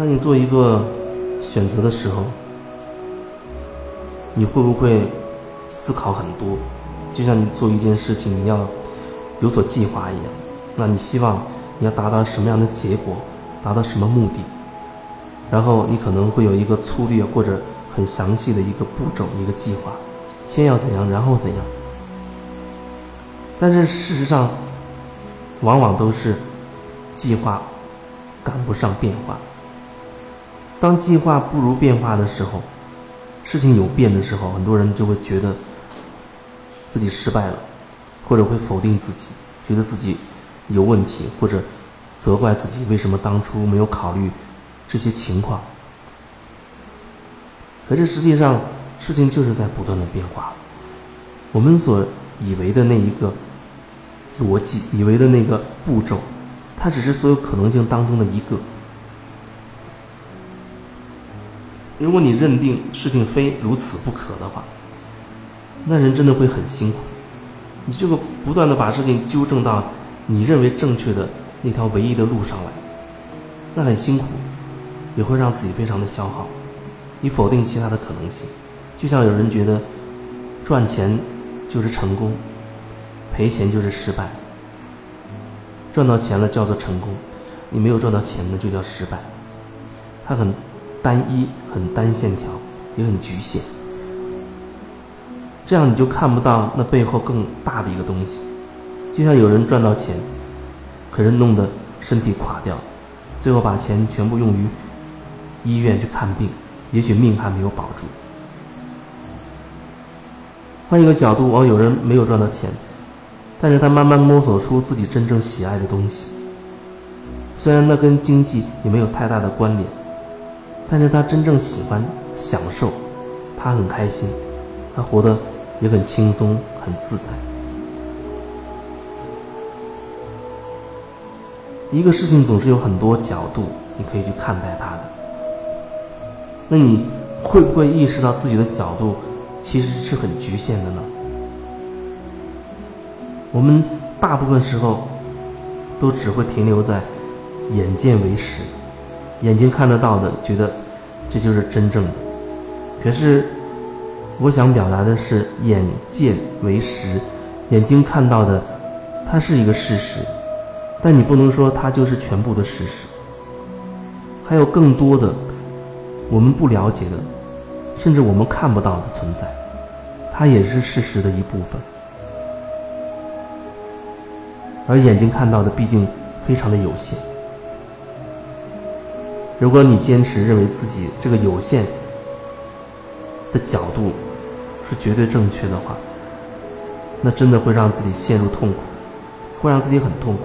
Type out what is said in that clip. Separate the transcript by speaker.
Speaker 1: 当你做一个选择的时候，你会不会思考很多？就像你做一件事情，你要有所计划一样。那你希望你要达到什么样的结果，达到什么目的？然后你可能会有一个粗略或者很详细的一个步骤、一个计划，先要怎样，然后怎样。但是事实上，往往都是计划赶不上变化。当计划不如变化的时候，事情有变的时候，很多人就会觉得自己失败了，或者会否定自己，觉得自己有问题，或者责怪自己为什么当初没有考虑这些情况。可是实际上，事情就是在不断的变化。我们所以为的那一个逻辑，以为的那个步骤，它只是所有可能性当中的一个。如果你认定事情非如此不可的话，那人真的会很辛苦。你这个不断的把事情纠正到你认为正确的那条唯一的路上来，那很辛苦，也会让自己非常的消耗。你否定其他的可能性，就像有人觉得赚钱就是成功，赔钱就是失败。赚到钱了叫做成功，你没有赚到钱呢就叫失败。他很。单一很单线条，也很局限，这样你就看不到那背后更大的一个东西。就像有人赚到钱，可是弄得身体垮掉，最后把钱全部用于医院去看病，也许命还没有保住。换一个角度，哦，有人没有赚到钱，但是他慢慢摸索出自己真正喜爱的东西，虽然那跟经济也没有太大的关联。但是他真正喜欢享受，他很开心，他活得也很轻松很自在。一个事情总是有很多角度，你可以去看待它的。那你会不会意识到自己的角度其实是很局限的呢？我们大部分时候都只会停留在眼见为实。眼睛看得到的，觉得这就是真正的。可是，我想表达的是，眼见为实，眼睛看到的，它是一个事实，但你不能说它就是全部的事实。还有更多的我们不了解的，甚至我们看不到的存在，它也是事实的一部分。而眼睛看到的，毕竟非常的有限。如果你坚持认为自己这个有限的角度是绝对正确的话，那真的会让自己陷入痛苦，会让自己很痛苦。